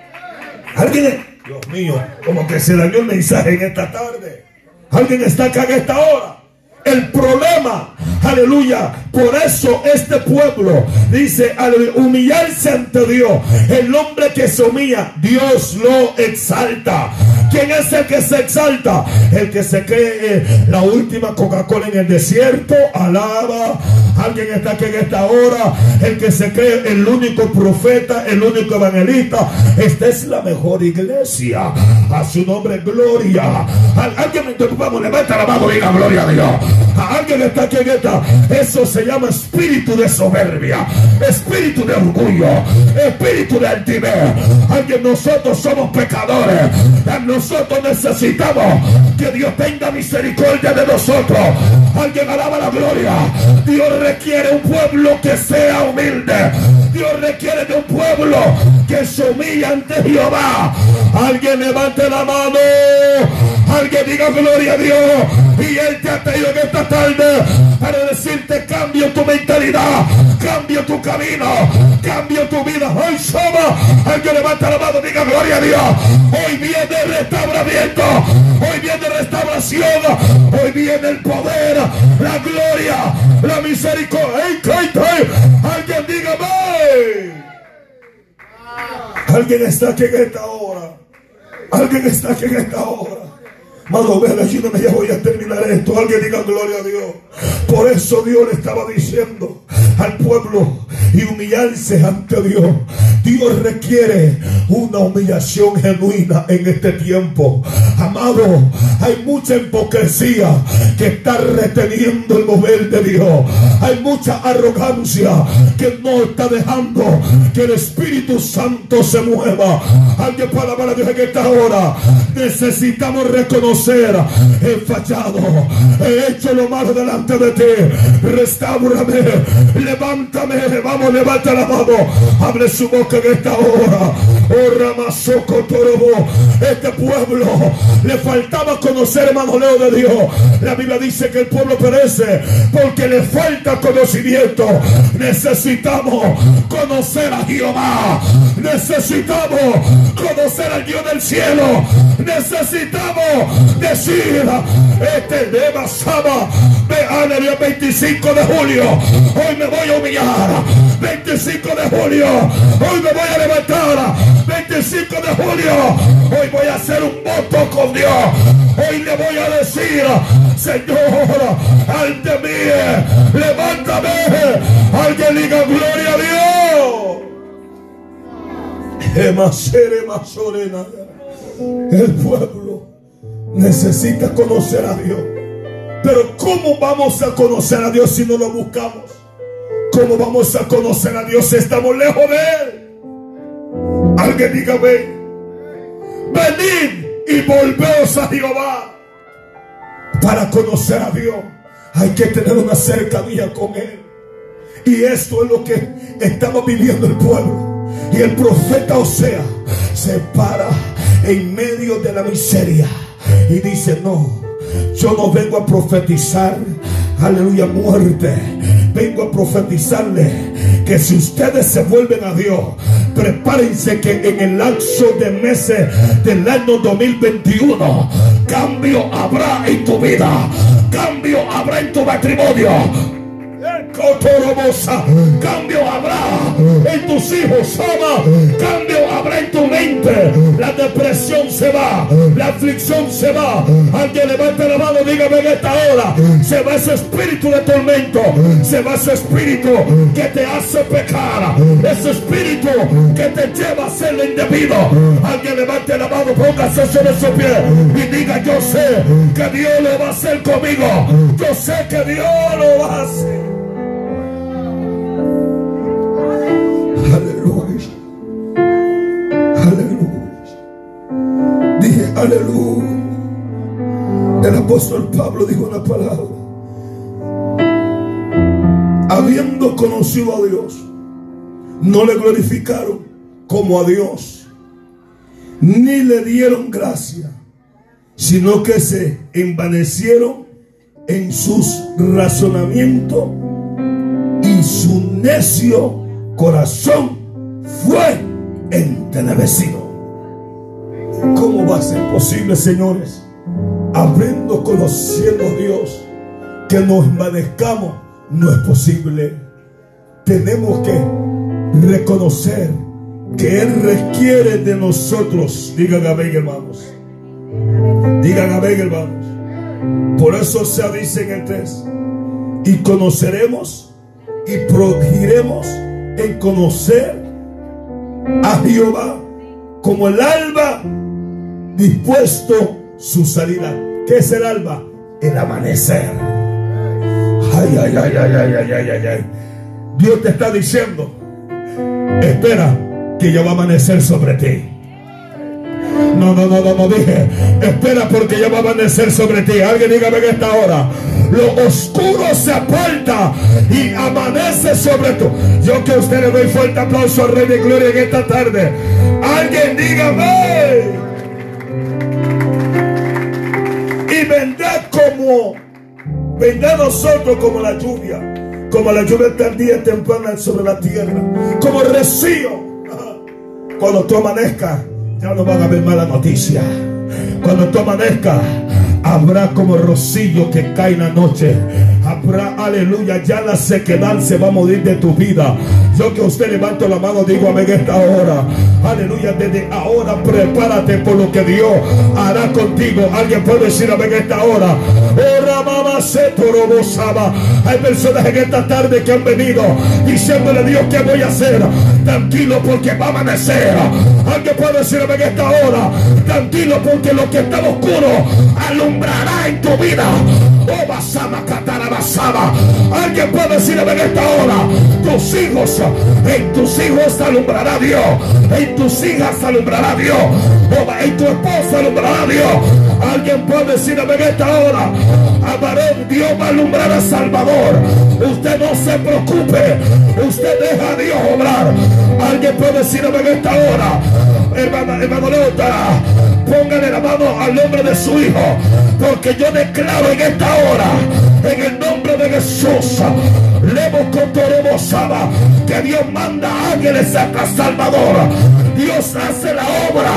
¿Alguien? Dios mío, como que se dañó el mensaje en esta tarde. ¿Alguien está acá en esta hora? el problema. Aleluya. Por eso este pueblo dice, humillarse ante Dios. El hombre que se humilla, Dios lo exalta. ¿Quién es el que se exalta? El que se cree la última Coca-Cola en el desierto. Alaba. Alguien está aquí en esta hora. El que se cree el único profeta, el único evangelista. Esta es la mejor iglesia. A su nombre, gloria. Alguien me vamos, levanta la mano y diga gloria a Dios. Alguien está aquí en esta. Eso se llama espíritu de soberbia, espíritu de orgullo, espíritu de altivez. Alguien, nosotros somos pecadores. Nosotros necesitamos que Dios tenga misericordia de nosotros. Alguien alaba la gloria. Dios requiere un pueblo que sea humilde. Dios requiere de un pueblo que se humille ante Jehová. Alguien levante la mano. Alguien diga gloria a Dios. Y Él te ha traído en esta tarde para decirte cambio tu mentalidad, cambio tu camino, cambio tu vida. Hoy somos. Alguien levanta la mano, diga gloria a Dios. Hoy viene el Hoy viene restauración. Hoy viene el poder, la gloria, la misericordia. Alguien diga Alguien está aquí en esta hora. Alguien está aquí en esta hora. Mano, ven, ayúdame, ya voy a terminar esto. Alguien diga gloria a Dios. Por eso Dios le estaba diciendo al pueblo y humillarse ante Dios. Dios requiere una humillación genuina en este tiempo. Amado, hay mucha hipocresía que está reteniendo el mover de Dios. Hay mucha arrogancia que no está dejando que el Espíritu Santo se mueva. Alguien para a Dios en esta hora. Necesitamos reconocer, he fallado, he hecho lo malo delante de ti. Restaurame, levántame, vamos, levanta la mano, abre su boca en esta hora. Oh Ramazoco Torobo, este pueblo le faltaba conocer, hermano Leo de Dios. La Biblia dice que el pueblo perece porque le falta conocimiento. Necesitamos conocer a Jehová. Necesitamos conocer al Dios del cielo. Necesitamos decir, este de Basaba, de el 25 de julio. Hoy me voy a humillar. 25 de julio. Hoy me voy a levantar. 25 de julio. Hoy voy a hacer un voto con Dios. Hoy le voy a decir, Señor, ante mí, levántame. Alguien diga gloria a Dios. El pueblo necesita conocer a Dios. Pero ¿cómo vamos a conocer a Dios si no lo buscamos? ¿Cómo vamos a conocer a Dios si estamos lejos de Él? Alguien diga, venid y volveos a Jehová. Para conocer a Dios hay que tener una cercanía con Él. Y esto es lo que estamos viviendo el pueblo. Y el profeta Osea se para en medio de la miseria y dice, no, yo no vengo a profetizar, aleluya, muerte. Vengo a profetizarle que si ustedes se vuelven a Dios, prepárense que en el lapso de meses del año 2021, cambio habrá en tu vida, cambio habrá en tu matrimonio Cambio habrá en tus hijos, ama. Cambio habrá en tu mente. La depresión se va, la aflicción se va. Alguien levanta la mano, dígame en esta hora. Se va ese espíritu de tormento, se va ese espíritu que te hace pecar, ese espíritu que te lleva a ser lo indebido. Alguien levante la mano, póngase sobre su pie y diga: Yo sé que Dios lo va a hacer conmigo. Yo sé que Dios lo va a hacer. Aleluya. El apóstol Pablo dijo una palabra. habiendo conocido a Dios, no le glorificaron como a Dios, ni le dieron gracia, sino que se envanecieron en sus razonamientos y su necio corazón fue entenebrecido. ¿Cómo va a ser posible, señores, habiendo conociendo a Dios, que nos envanezcamos? No es posible. Tenemos que reconocer que Él requiere de nosotros. Digan amén, hermanos. Digan amén, hermanos. Por eso se dice en el 3. Y conoceremos y prodigiremos en conocer a Jehová como el alba dispuesto su salida. ¿Qué es el alba? El amanecer. Ay, ay, ay, ay, ay, ay, ay, ay. Dios te está diciendo, espera que ya va a amanecer sobre ti. No, no, no, no, no dije. Espera porque ya va a amanecer sobre ti. Alguien dígame en esta hora. Lo oscuro se aparta y amanece sobre tú. Yo que a usted le doy fuerte aplauso al Rey de Gloria en esta tarde. Alguien dígame. Vendrá como, vendrá nosotros como la lluvia. Como la lluvia tardía temprana sobre la tierra. Como rocío. Cuando tú amanezcas ya no van a haber mala noticia. Cuando tú amanezca, habrá como rocío que cae en la noche. Aleluya, ya la sequedad se va a morir de tu vida. Yo que usted levanto la mano, digo amén esta hora. Aleluya, desde ahora prepárate por lo que Dios hará contigo. Alguien puede decir amén esta hora. Ora mamá se Hay personas en esta tarde que han venido diciéndole a Dios qué voy a hacer. Tranquilo porque va a amanecer. Alguien puede decir amén esta hora. Tranquilo porque lo que está oscuro alumbrará en tu vida. Oh, basama, catara, Alguien puede decir en esta hora, tus hijos, en tus hijos alumbrará Dios, en tus hijas alumbrará Dios, en tu esposa alumbrará Dios. Alguien puede decir en esta hora, varón Dios va a alumbrar a Salvador. Usted no se preocupe, usted deja a Dios obrar. Alguien puede decir en esta hora, hermana, hermano póngale la mano al nombre de su hijo, porque yo declaro en esta hora, en el nombre de Jesús, que Dios manda ángeles hasta Salvador. Dios hace la obra,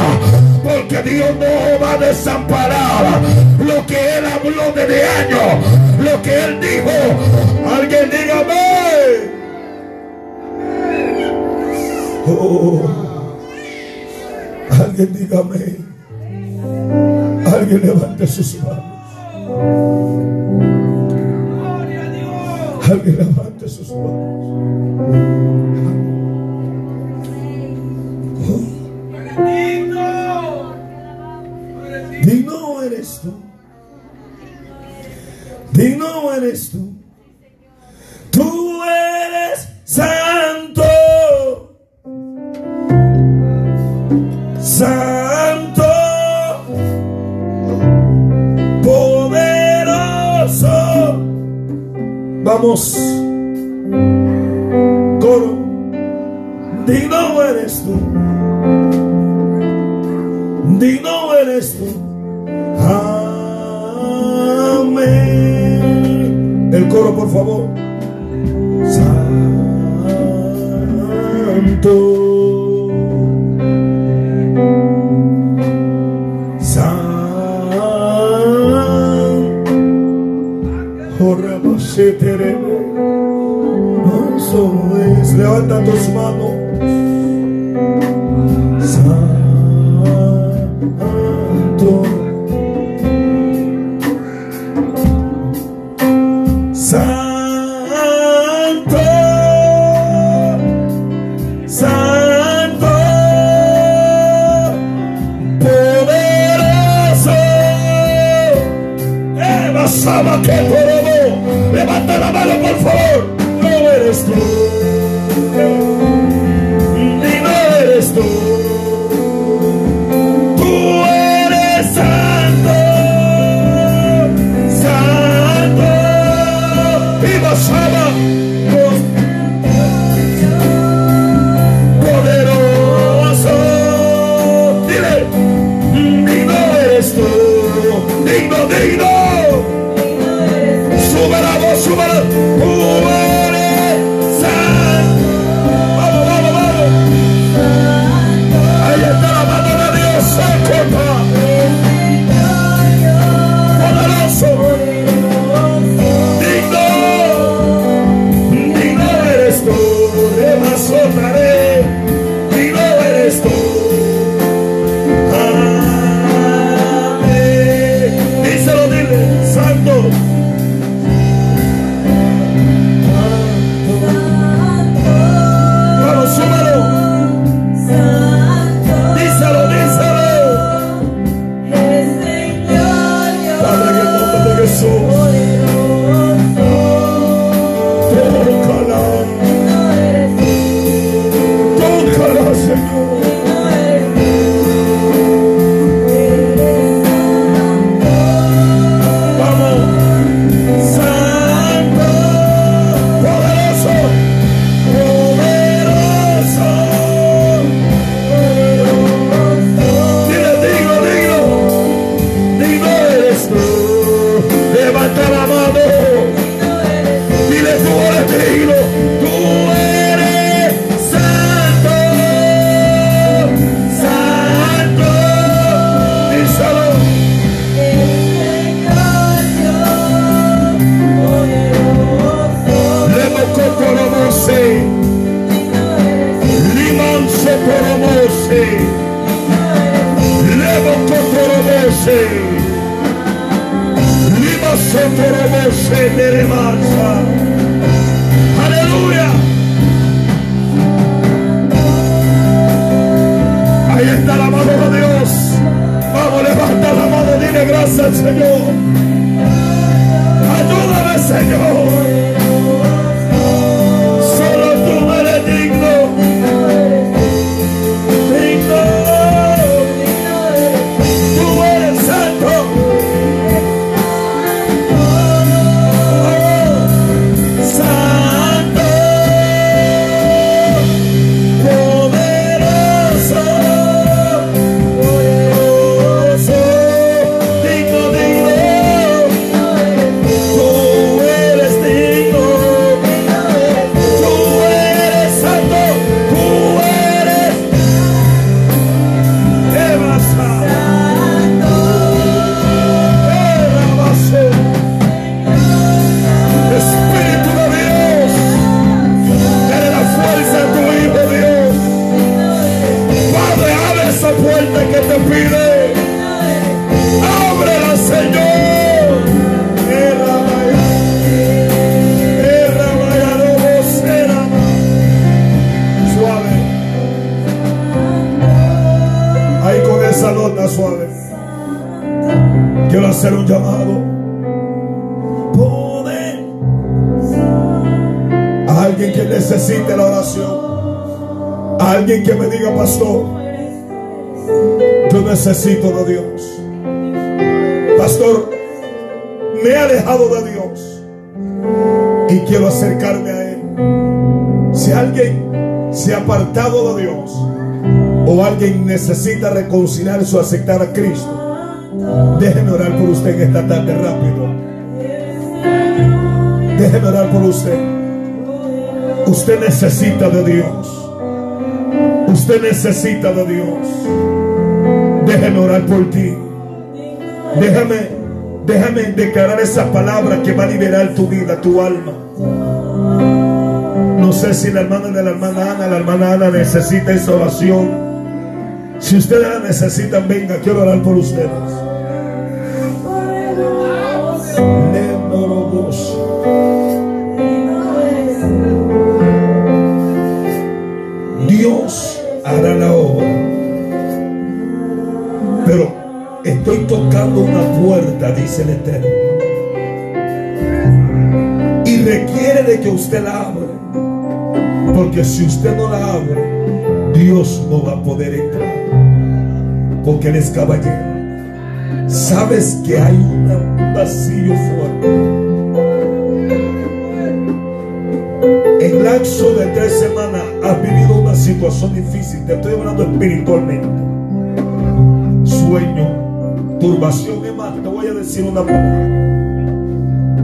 porque Dios no va a desamparar lo que Él habló desde años, lo que Él dijo. Alguien dígame. Oh, alguien dígame. Alguien levante sus manos. Alguien levante sus manos. Digno eres tú. Digno eres tú. Tú eres santo. Santo. Vamos. Coro. Digno eres tú. Digno eres tú. Amén. El coro, por favor. Santo. Levanta tus manos. Santo. Santo. Santo. Poderoso. Eva que Mano, por favor. No eres tú. súbalo. Alguien que necesite la oración. Alguien que me diga, pastor, yo necesito de Dios. Pastor, me he alejado de Dios y quiero acercarme a Él. Si alguien se ha apartado de Dios o alguien necesita reconciliarse o aceptar a Cristo, déjeme orar por usted en esta tarde rápido. Déjeme orar por usted. Usted necesita de Dios. Usted necesita de Dios. Déjeme orar por ti. Déjame, déjame declarar esa palabra que va a liberar tu vida, tu alma. No sé si la hermana de la hermana Ana, la hermana Ana necesita esa oración. Si ustedes la necesitan, venga, quiero orar por ustedes. Tocando una puerta, dice el Eterno. Y requiere de que usted la abra. Porque si usted no la abre, Dios no va a poder entrar. Porque Él es caballero. Sabes que hay un vacío fuerte. En lapso de tres semanas has vivido una situación difícil. Te estoy hablando espiritualmente. Sueño, turbación. Es más, te voy a decir una palabra.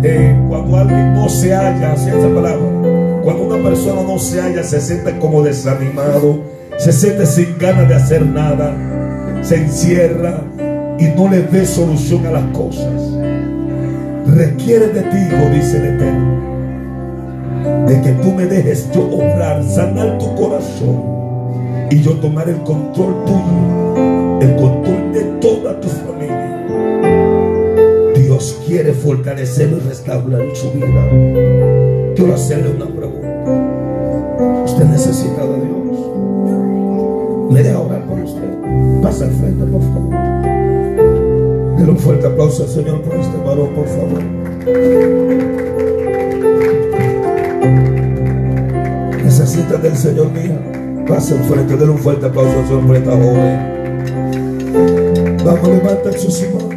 eh, cuando alguien no se halla, así esta palabra, cuando una persona no se halla, se siente como desanimado, se siente sin ganas de hacer nada, se encierra y no le ve solución a las cosas. Requiere de ti, hijo, dice el Eterno, de que tú me dejes yo obrar, sanar tu corazón y yo tomar el control tuyo, el control tu familia. Dios quiere fortalecerlo y restaurar su vida. Quiero hacerle una pregunta. ¿Usted necesita de Dios? Me deja orar por usted. Pasa al frente, por favor. Denle un fuerte aplauso al Señor por este varón, por favor. Necesita del Señor, mía. Pasa al frente, denle un fuerte aplauso al Señor por esta joven. bakolema taxe souvent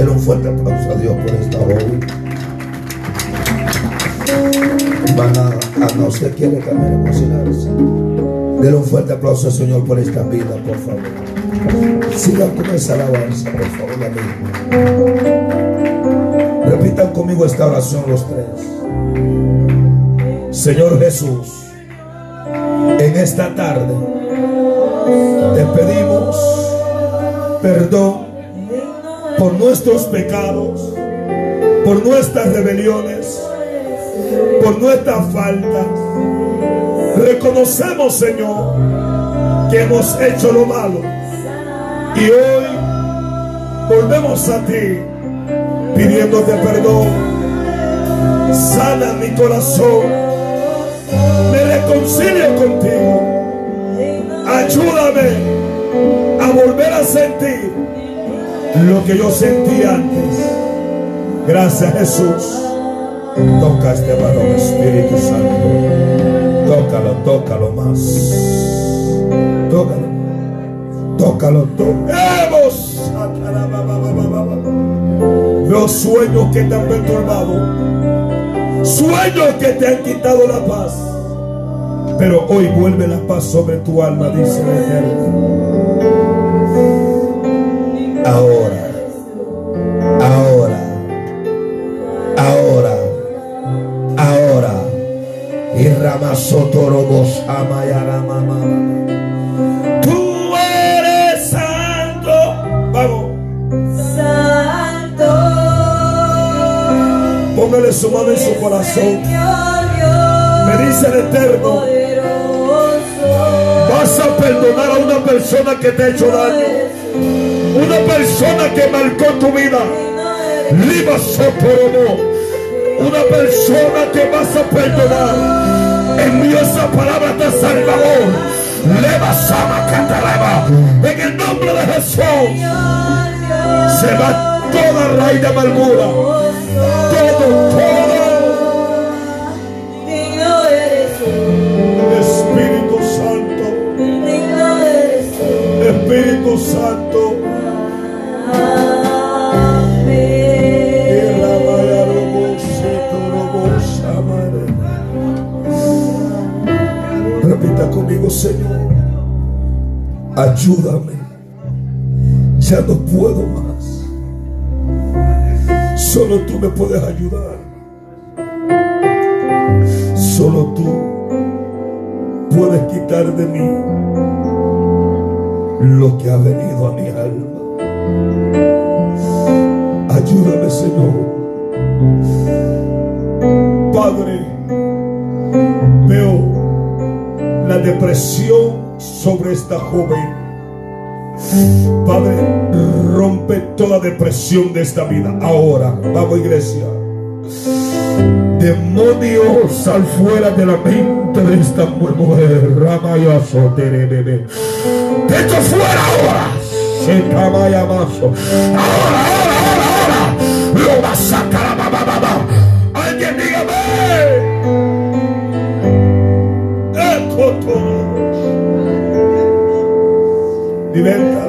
Denle un fuerte aplauso a Dios por esta joven. Van a, a no usted quiere también reconciliarse. Denle un fuerte aplauso al Señor por esta vida, por favor. Sigan con esa alabanza, por favor, amigo. Repitan conmigo esta oración los tres. Señor Jesús, en esta tarde te pedimos perdón por nuestros pecados, por nuestras rebeliones, por nuestras faltas. Reconocemos, Señor, que hemos hecho lo malo y hoy volvemos a ti pidiéndote perdón. Sana mi corazón me reconcilio contigo. Ayúdame a volver a sentir lo que yo sentí antes. Gracias Jesús. Toca este varón Espíritu Santo. Tócalo, tócalo más. Tócalo. Tócalo, tócalo. Veo sueños que te han perturbado. Sueños que te han quitado la paz. Pero hoy vuelve la paz sobre tu alma, dice el Eterno. Ahora, ahora, ahora, ahora. Y Ramasotorobos Amayarama. Tú eres santo. Vamos.
santo.
Póngale su mano en su corazón. Me dice el Eterno. Vas a perdonar a una persona que te ha hecho daño. Una persona que marcó tu vida. Soporobo. Una persona que vas a perdonar. Envío esa palabra de Salvador. Leva Sama Catalaba. En el nombre de Jesús. Se va toda raíz de amargura. Todo, todo. Espíritu Santo. Espíritu Santo. Señor. Ayúdame. Ya no puedo más. Solo tú me puedes ayudar. Solo tú puedes quitar de mí lo que ha venido a mi alma. Ayúdame, Señor. Padre, depresión sobre esta joven. Padre, rompe toda depresión de esta vida. Ahora, vamos iglesia. Demonio, sal fuera de la mente de esta mujer. Ramayaso, tererere. Esto fuera ahora. Shetamayamaso. Ahora, ahora, ahora, ahora. Lo va a sacar. Liberta.